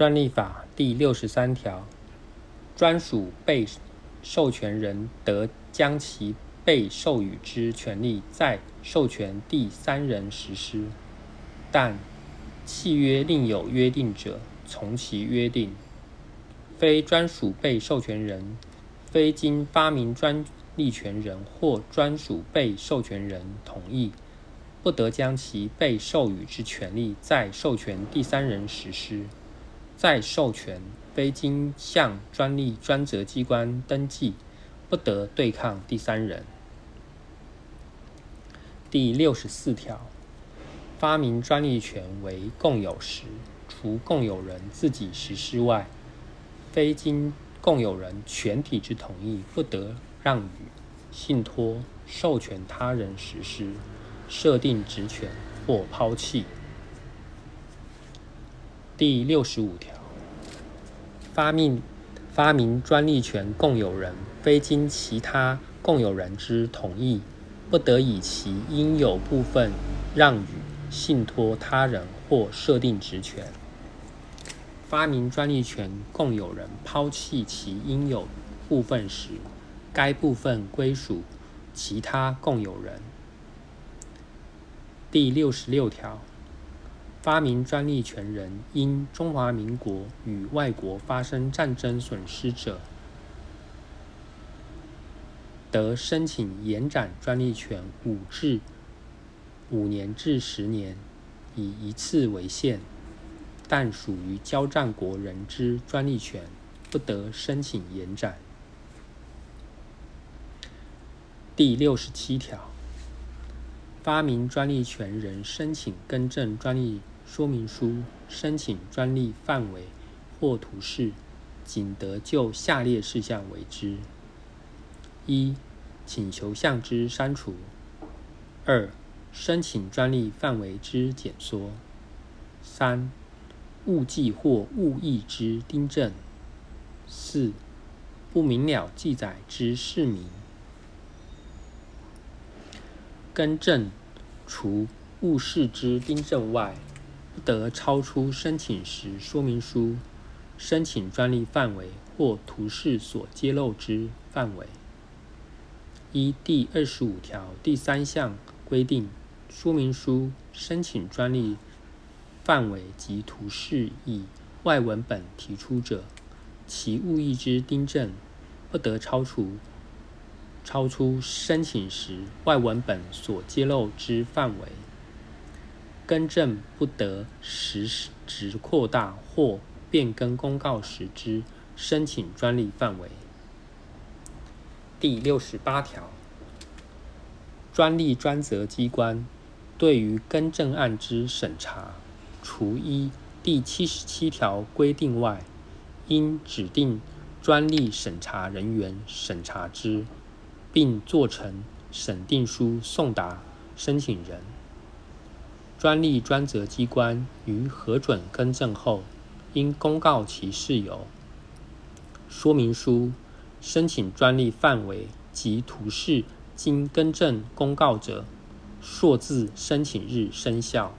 专利法第六十三条，专属被授权人得将其被授予之权利在授权第三人实施，但契约另有约定者，从其约定。非专属被授权人，非经发明专利权人或专属被授权人同意，不得将其被授予之权利在授权第三人实施。再授权非经向专利专责机关登记，不得对抗第三人。第六十四条，发明专利权为共有时，除共有人自己实施外，非经共有人全体之同意，不得让与、信托、授权他人实施、设定职权或抛弃。第六十五条，发明发明专利权共有人，非经其他共有人之同意，不得以其应有部分让与、信托他人或设定职权。发明专利权共有人抛弃其应有部分时，该部分归属其他共有人。第六十六条。发明专利权人因中华民国与外国发生战争损失者，得申请延展专利权五至五年至十年，以一次为限。但属于交战国人之专利权，不得申请延展。第六十七条，发明专利权人申请更正专利。说明书申请专利范围或图示，仅得就下列事项为之：一、请求项之删除；二、申请专利范围之减缩；三、误记或误译之订正；四、不明了记载之释明。更正除误示之订正外。不得超出申请时说明书、申请专利范围或图示所揭露之范围。依第二十五条第三项规定，说明书、申请专利范围及图示以外文本提出者，其误译之订正不得超出超出申请时外文本所揭露之范围。更正不得实质扩大或变更公告时之申请专利范围。第六十八条，专利专责机关对于更正案之审查，除依第七十七条规定外，应指定专利审查人员审查之，并做成审定书送达申请人。专利专责机关于核准更正后，应公告其事由。说明书、申请专利范围及图示经更正公告者，数字申请日生效。